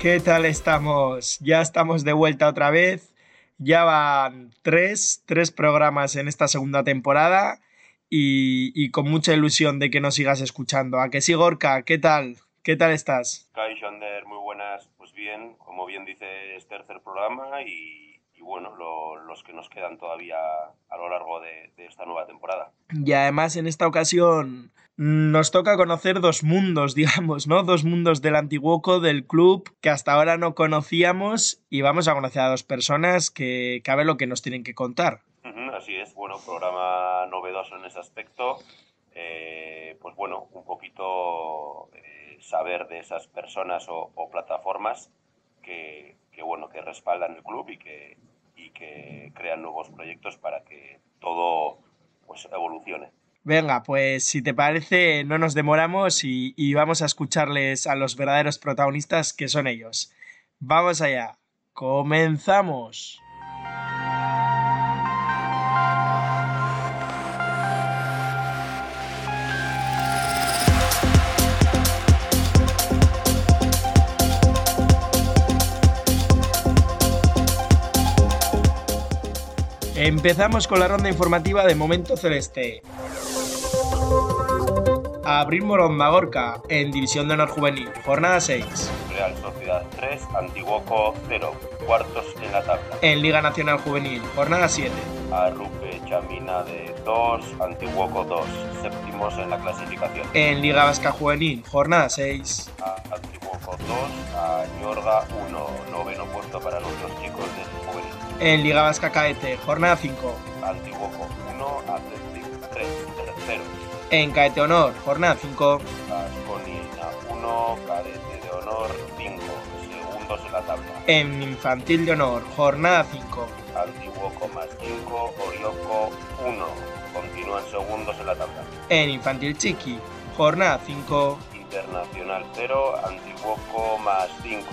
¿Qué tal estamos? Ya estamos de vuelta otra vez. Ya van tres, tres programas en esta segunda temporada y, con mucha ilusión de que nos sigas escuchando. ¿A que sí, Gorka? ¿Qué tal? ¿Qué tal estás? Kai Shander, muy buenas. Pues bien, como bien dice, es tercer programa y, bueno, los que nos quedan todavía a lo largo de, de esta nueva temporada. Y además en esta ocasión nos toca conocer dos mundos, digamos, ¿no? Dos mundos del Antiguoco, del club, que hasta ahora no conocíamos y vamos a conocer a dos personas que cabe lo que nos tienen que contar. así es, bueno, programa novedoso en ese aspecto. Eh, pues bueno, un poquito eh, saber de esas personas o, plataformas que, que, bueno, que respaldan el club y que, y que crean nuevos proyectos para que todo pues evolucione. Venga, pues si te parece, no nos demoramos y, vamos a escucharles a los verdaderos protagonistas que son ellos. Vamos allá. Comenzamos. Empezamos con la ronda informativa de Momento Celeste. Abril Morón Magorca en División de Honor Juvenil, jornada 6. Real Sociedad 3, Antiguoco 0, cuartos en la tabla. En Liga Nacional Juvenil, jornada 7. Arrupe Chamina de 2, Antiguoco 2, séptimos en la clasificación. En Liga Vasca Juvenil, jornada 6. Antiguoco 2, Añorga 1, noveno puesto para nuestros chicos del Juvenil. En Liga Vasca Caete, jornada 5. Antiguoco En Caete Honor, jornada 5. Asconina 1, Cadete de Honor 5, segundos en la tabla. En Infantil de Honor, jornada 5. Antiguoco más 5, Orioco 1, continúan segundos en la tabla. En Infantil Chiqui, jornada 5. Internacional 0, Antiguoco más 5,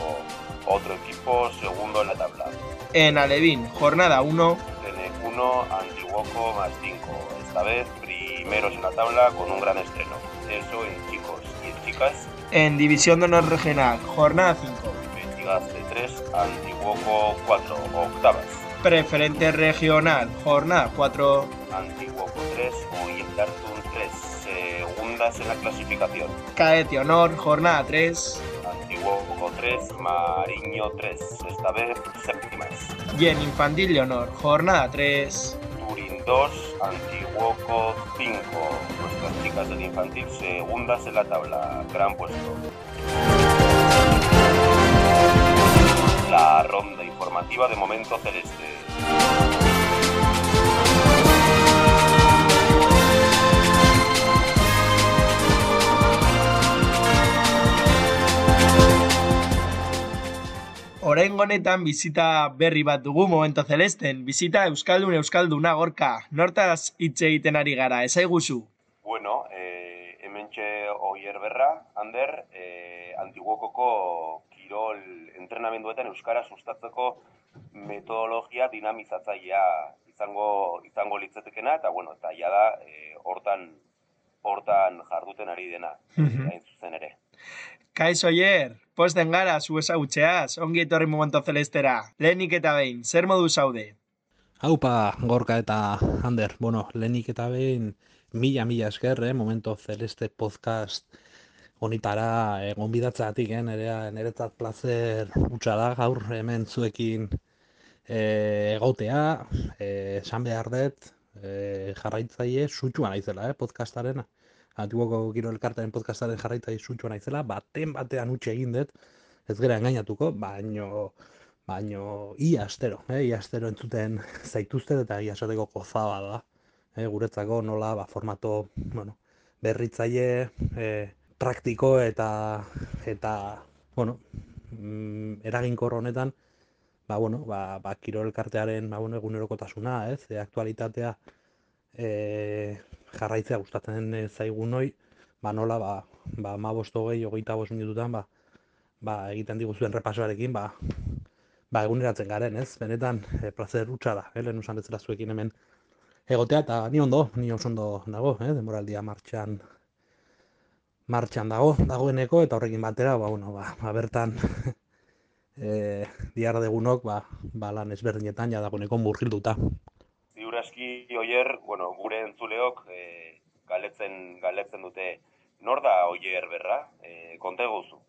otro equipo segundo en la tabla. En Alevín, jornada 1. Tenec 1, Antiguoco más 5, esta vez primeros en la tabla con un gran estreno. Eso en chicos y en chicas. En División de Honor Regional, jornada 5. Investigaste 3, Antiguoco 4, octavas. Preferente Regional, jornada 4. Antiguoco 3, Uyeldartun 3, segundas en la clasificación. Caete Honor, jornada 3. Antiguoco 3, Mariño 3, esta vez séptimas. Y en Infantil de Honor, jornada 3. Turín 2, Antiguoco 5. Nuestras chicas del infantil segundas en la tabla. Gran puesto. La ronda informativa de Momento Celeste. Orain honetan bizita berri bat dugu momento celesten. Bizita Euskaldun Euskalduna gorka. Nortaz hitz egiten ari gara, ezaiguzu? Bueno, eh, hementxe oier berra, Ander, eh, antiguokoko kirol entrenamenduetan Euskara sustatzeko metodologia dinamizatzailea izango izango litzetekena, eta bueno, eta ja da, eh, hortan, hortan jarduten ari dena, hain zuzen ere. Kaiz oier, posten gara, zu ezagutxeaz, ongi etorri momento celestera. Lehenik eta behin, zer modu zaude? Haupa, gorka eta Ander, bueno, lehenik eta behin, mila, mila esker, eh, momento celeste podcast honitara egon bidatzatik, eh, nerea, neretzat placer utxa da, gaur hemen zuekin eh, egotea, eh, esan behar dut, eh, jarraitzaile, sutxua naizela, eh, podcastarena antiguoko giro elkartaren podcastaren jarraita izutxua naizela, baten batean utxe egin dut, ez gara engainatuko, baino, baino, ia astero, eh, ia astero entzuten zaituzte eta ia esateko gozaba da, eh, guretzako nola, ba, formato, bueno, berritzaile, eh, praktiko eta eta bueno, mm, eraginkor honetan ba, bueno, ba, ba, kirol elkartearen ba, bueno, egunerokotasuna, ez, e, aktualitatea e, jarraitzea gustatzen zaigun hoi, ba, nola, ba, ba, ma bosto gehi, hogeita bost minututan, ba, ba, egiten diguzuen repasoarekin, ba, ba, eguneratzen garen, ez, benetan, e, placer utxa da, eh, lehen usan ez zuekin hemen egotea, eta ni ondo, ni oso ondo dago, eh, demoraldia martxan, martxan dago, dagoeneko, eta horrekin batera, ba, bueno, ba, ba bertan, e, diarra degunok, ba, ba lan ezberdinetan, ja dagoeneko murgilduta. Aski, oier, bueno, gure entzuleok, e, galetzen, galetzen dute, nor da oier berra, e, konte guzu?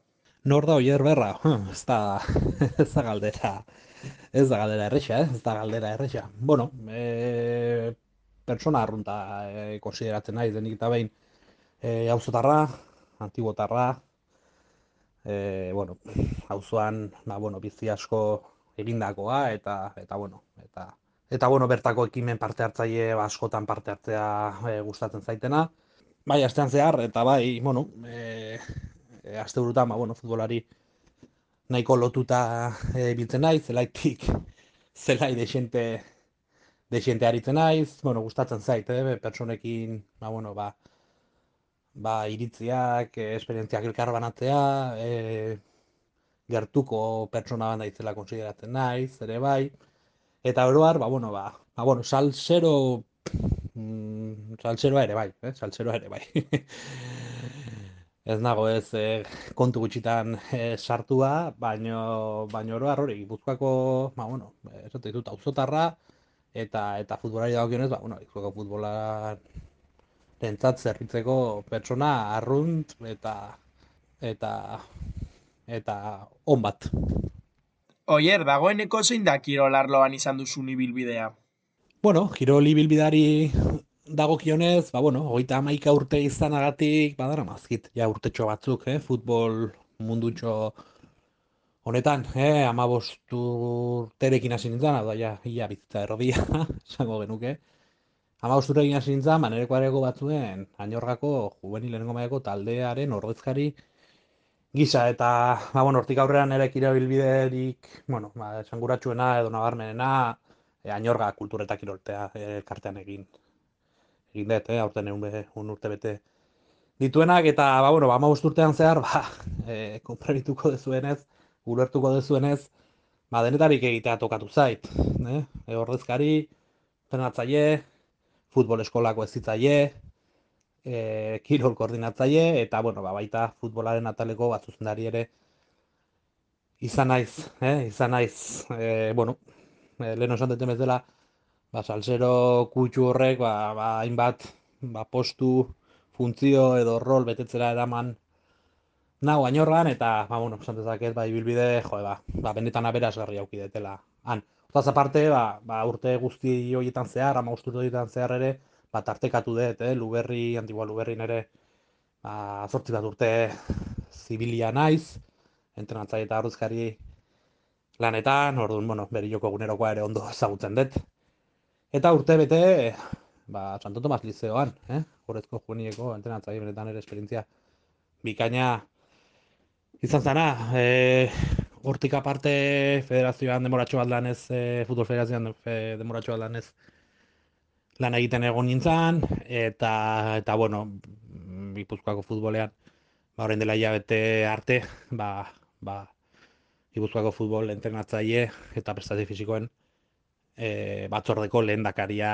Nor da oier berra, hm, ez da, ez da galdera, ez da galdera erresa, eh? ez da galdera erresa. Bueno, e, persona arrunta e, konsideratzen nahi, denik eta behin, e, auzotarra, antiguotarra, e, bueno, auzoan, ba, bueno, bizi asko egindakoa, eta, eta, bueno, eta, eta, bueno, bertako ekimen parte hartzaile askotan parte hartzea e, gustatzen zaitena. Bai, astean zehar, eta bai, bueno, e, e, aste burutan, ba, bueno, futbolari nahiko lotuta e, biltzen naiz, zelaitik, zelai desente, desente aritzen naiz, bueno, gustatzen zait, eh, pertsonekin, ba, bueno, ba, ba, iritziak, e, esperientziak elkar banatzea, e, gertuko pertsona bat naizela konsideratzen naiz, ere bai, eta oroar, ba, bueno, ba, ba, bueno, salsero, mm, salseroa ere bai, eh? salseroa ere bai. ez nago ez eh, kontu gutxitan eh, sartua, baino, baino oroar hori, gipuzkoako, ba, bueno, ez dut, auzotarra, eta, eta futbolari dagokionez, ba, bueno, gipuzkoako futbola tentzat zerritzeko pertsona arrunt eta eta eta on bat. Oier, dagoeneko zein da kirol arloan izan duzun ibilbidea? Bueno, kirol ibilbidari dagokionez, ba bueno, hogeita hamaika urte izanagatik badara mazkit, ja urtetxo batzuk, eh, futbol mundutxo honetan, eh, amabost urterekin hasi nintzen, da, ja, ia bizitza errodia, esango genuke. Hama ustura egin hasi nintzen, manereko batzuen, ainorgako juvenil lehenengo mailako taldearen ordezkari gisa, eta, ba, bueno, hortik aurrera nire kira bilbiderik, bueno, ba, esanguratsuena edo nabarmenena, e, ainorga kultureta kiroltea e, kartean egin. Egin dut, eh, aurten egun be, un urte bete dituenak, eta, ba, bueno, ba, urtean zehar, ba, e, konprarituko dezuenez, ulertuko dezuenez, ba, denetarik egitea tokatu zait, eh? E, ordezkari, penatzaile, futbol eskolako ezitzaile, e, kirol koordinatzaile, eta, bueno, ba, baita futbolaren ataleko bat zuzendari ere izan naiz, eh? izan naiz, e, bueno, e, lehen osan dut dela, ba, salsero kutsu horrek, ba, ba, hainbat, ba, postu, funtzio edo rol betetzera eraman nahu ainorran, eta, ba, bueno, esan dezaket, ba, ibilbide, jo, ba, ba, benetan aberazgarri aukidetela, han. Otaz aparte, ba, ba, urte guzti horietan zehar, ama urte horietan zehar ere, ba, tartekatu dut, eh? Luberri, antigua Luberri nere, ba, zortzi bat urte zibilia naiz, entrenatzaile eta arruzkari lanetan, orduan, bueno, beri joko egunerokoa ere ondo ezagutzen dut. Eta urte bete, ba, Santo Tomas Lizeoan, eh? Horrezko juenieko entrenatzaile benetan ere esperientzia bikaina izan zana. E, hortik aparte federazioan demoratxo bat lanez, e, futbol federazioan e, demoratxo bat lanez lan egiten egon nintzen, eta, eta bueno, Gipuzkoako futbolean, ba, horrein dela hilabete arte, ba, ba, Gipuzkoako futbol entrenatzaile eta prestazio fizikoen e, batzordeko lehen dakaria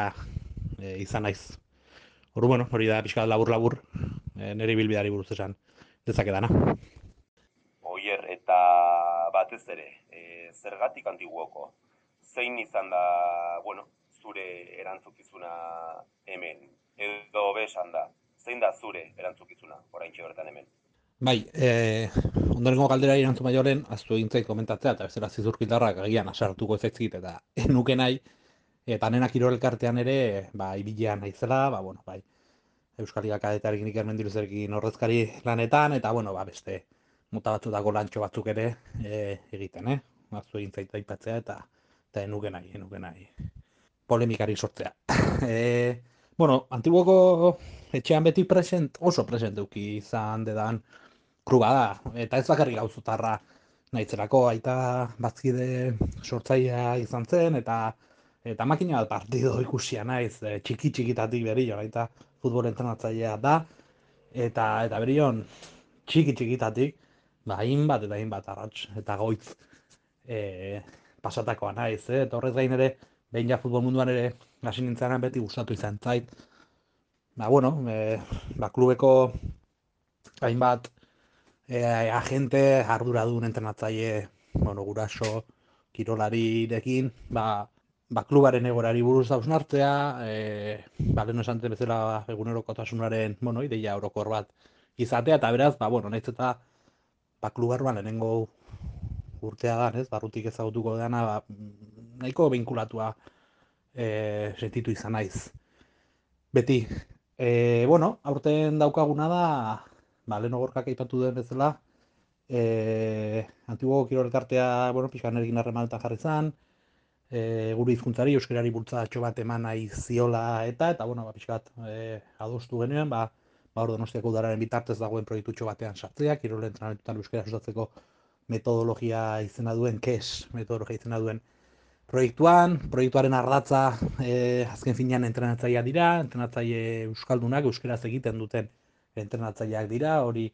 e, izan naiz. Hori, bueno, hori da pixka labur-labur, e, nire bilbidari buruz esan, dezakedana. Oier, eta batez ere, e, zergatik antiguoko, zein izan da, bueno, zure erantzukizuna hemen, edo besan da, zein da zure erantzukizuna, orain bertan hemen? Bai, e, ondorengo galdera irantzu maioren, aztu egin zait komentatzea, eta bezala zizurkitarrak agian asartuko efektzit, eta enuke nahi, eta nena kirol elkartean ere, ba, ibilean naizela, ba, bueno, bai, Euskal Akadetarekin ikermen diruzerkin horrezkari lanetan, eta, bueno, ba, beste, mota batzutako lantxo batzuk ere e, egiten, eh? Batzu egin zaita ipatzea eta eta enuke nahi, enuke nahi. Polemikari sortzea. e, Bueno, antiguoko etxean beti present, oso present duki izan dedan kluba da, eta ez bakarrik gauzotarra nahitzerako, aita bazkide sortzaia izan zen, eta eta makina bat partido ikusia naiz, e, txiki txikitatik berio, aita futbol entrenatzailea da, eta eta berion txiki txikitatik, ba, hainbat eta hainbat arratx, eta goitz e, pasatakoa naiz, eh? eta horrez gain ere, behin ja futbol munduan ere, hasi nintzenan beti gustatu izan zait, ba, bueno, e, ba, klubeko hainbat e, agente arduradun entrenatzaile, bueno, guraso, kirolarirekin, ba, ba, klubaren egorari buruz dausnartzea, e, ba, lehen esan bezala egunerokotasunaren, bueno, ideia orokor bat izatea, eta beraz, ba, bueno, nahiz eta ba, klubarroan lehenengo urtea da, ez, barrutik ezagutuko dena, ba, nahiko binkulatua e, sentitu izan naiz. Beti, e, bueno, aurten daukaguna da, ba, lehen ogorkak aipatu den bezala, e, antiguo kirolkartea, bueno, pixkan ergin harremanetan jarri zan, e, gure hizkuntzari euskarari bultzatxo bat eman nahi ziola eta, eta, bueno, ba, pixkat e, adostu genuen, ba, ba, hor donostiako udararen bitartez dagoen proiektutxo batean sartzea, kirolen entrenamentutan euskara sustatzeko metodologia izena duen, kes metodologia izena duen proiektuan, proiektuaren ardatza e, azken finean entrenatzaia dira, entrenatzaile euskaldunak euskaraz egiten duten entrenatzaileak dira, hori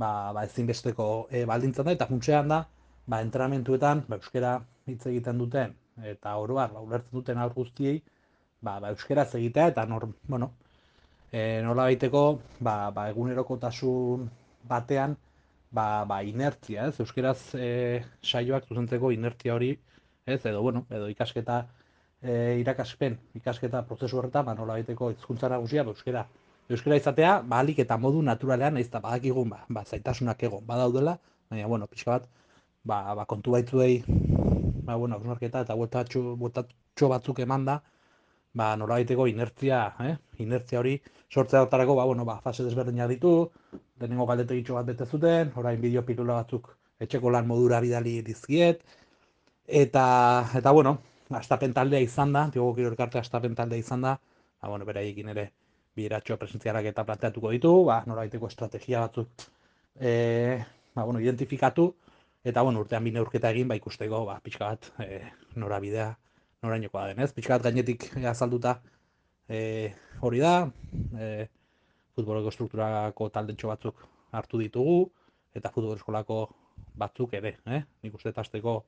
ba, ba ezinbesteko e, baldintzen da, eta funtsean da, ba, entrenamentuetan ba, euskara hitz egiten duten, eta oroar, ba, ulertzen duten aur guztiei, ba, ba, euskaraz egitea, eta nor, bueno, e, nola baiteko, ba, ba, egunerokotasun batean, ba, ba, inertzia, ez? Euskeraz e, saioak zuzentzeko inertzia hori, ez? Edo, bueno, edo ikasketa e, irakaspen, ikasketa prozesu horretan, ba, nola baiteko izkuntza nagusia, ba, euskera. Euskera izatea, ba, eta modu naturalean, ez da, badakigun, ba, ba, zaitasunak egon, badaudela, baina, bueno, pixka bat, ba, ba, kontu baitzuei, ba, bueno, ausnarketa eta bueltatxo batzuk eman da, ba, nola baiteko inertzia, eh? inertzia hori, sortzea dotarako, ba, bueno, ba, fase desberdinak ditu, lehenengo galdetegitxo bat bete zuten, orain bideo pilula batzuk etxeko lan modura bidali dizkiet, eta, eta bueno, astapen taldea izan da, diogo kiro elkarte astapen taldea izan da, ba, bueno, beraiekin ere biratxo presentziarak eta planteatuko ditu, ba, noraiteko estrategia batzuk e, ba, bueno, identifikatu, eta bueno, urtean bine urketa egin, ba, ikusteko, ba, pixka bat, e, norabidea, norainokoa den, ez? Pixka bat gainetik azalduta e, hori da, e, futboleko strukturako taldetxo batzuk hartu ditugu, eta futbol eskolako batzuk ere, eh? nik uste tasteko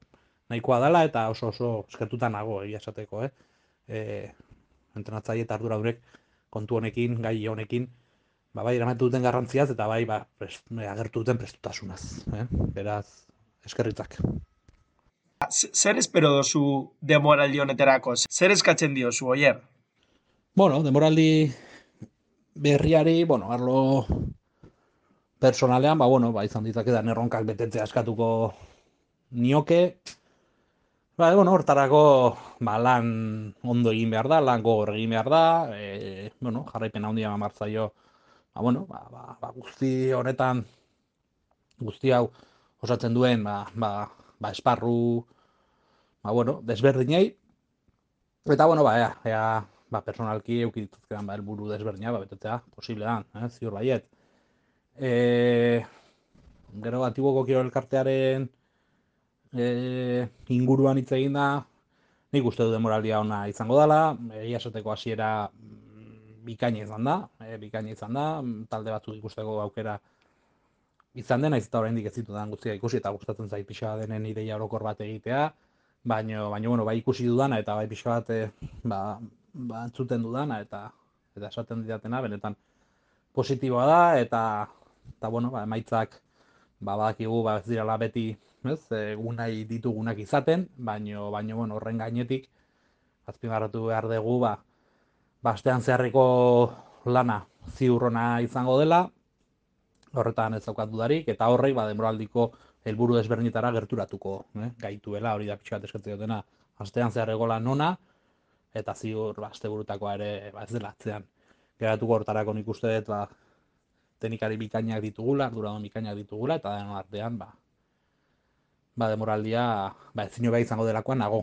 nahikoa dela, eta oso oso eskertuta nago egia esateko, eh? E, entrenatzaile eta ardura durek kontu honekin, gai honekin, ba, bai eramatu duten garrantziaz, eta bai ba, prest, agertu duten prestutasunaz. Eh? Beraz, eskerritzak. Zer espero dozu demoraldi honeterako? Zer eskatzen diozu, oier? Bueno, demoraldi berriari, bueno, arlo personalean, ba, bueno, ba, izan ditzake da erronkak betetzea eskatuko nioke. Ba, bueno, hortarako ba, lan ondo egin behar da, lan gogor egin behar da, e, bueno, jarraipena handia martzaio, ba, bueno, ba, ba, ba, guzti honetan, guzti hau osatzen duen, ba, ba, ba esparru, ba, bueno, desberdinei, eta, bueno, ba, ea, ea, ba, personalki eukituzkean ba, elburu desberdina, ba, betetzea, posible da, eh, ziur baiet. E, gero, antiguoko kiro elkartearen e, inguruan hitz egin da, nik uste du demoralia ona izango dela, egia esateko hasiera mm, bikaina izan da, e, bikaina izan da, talde batzuk ikusteko aukera izan dena, ez eta oraindik ez zitu guztia ikusi eta gustatzen zait pixa denen ideia orokor bat egitea, baino, baino, bueno, bai ikusi dudana eta bai pixa bat, e, ba, ba, entzuten dudana eta eta esaten didatena benetan positiboa da eta eta bueno, ba, emaitzak badakigu ba ez direla beti, ez? Egun nahi ditugunak izaten, baino baino bueno, horren gainetik azpimarratu behar dugu ba bastean zeharreko lana ziurrona izango dela. Horretan ez daukat dudarik eta horrek ba denboraldiko helburu desberdinetara gerturatuko, eh? gaituela hori da pixkat eskatzen dutena. Astean zeharreko lan ona, eta ziur ba ere ba ez dela atzean geratuko hortarako nik uste dut ba teknikari bikainak ditugula arduradun bikainak ditugula eta den artean ba ba demoraldia ba ezin izango delakoan nago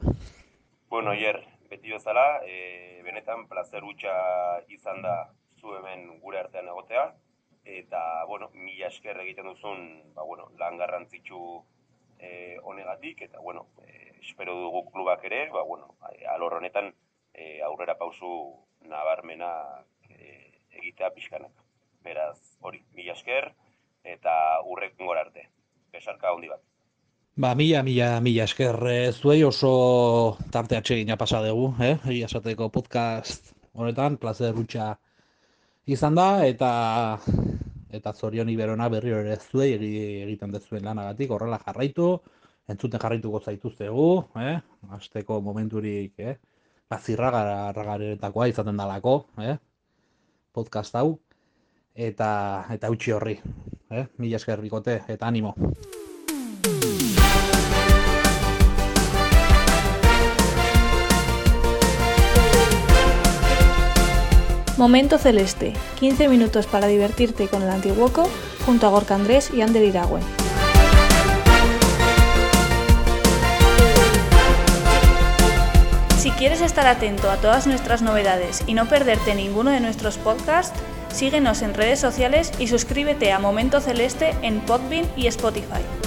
Bueno, hier, beti bezala, e, benetan plazer utxa izan da zu hemen gure artean egotea, eta, bueno, mila esker egiten duzun, ba, bueno, lan garrantzitsu e, honegatik, eta, bueno, e, espero dugu klubak ere, ba, bueno, alor honetan e, aurrera pausu nabarmena e, egitea pixkanak. Beraz, hori, mila esker, eta urrek gora arte. Besarka handi bat. Ba, mila, mila, mila esker eh, zuei oso tarte atsegina pasa dugu, eh? Egia esateko podcast honetan, placer gutxa izan da, eta eta zorion iberona berri ere zuei egiten dezuen lanagatik, horrela jarraitu, entzuten jarraituko zaituztegu, eh? Azteko momenturik, eh? Ba, zirragaretakoa izaten dalako, eh? Podcast hau, eta eta utzi horri, eh? Mila esker bikote, eta animo. Momento Celeste, 15 minutos para divertirte con el Antiguoco junto a Gorka Andrés y Ander Iragüe. Si quieres estar atento a todas nuestras novedades y no perderte ninguno de nuestros podcasts, síguenos en redes sociales y suscríbete a Momento Celeste en Podbean y Spotify.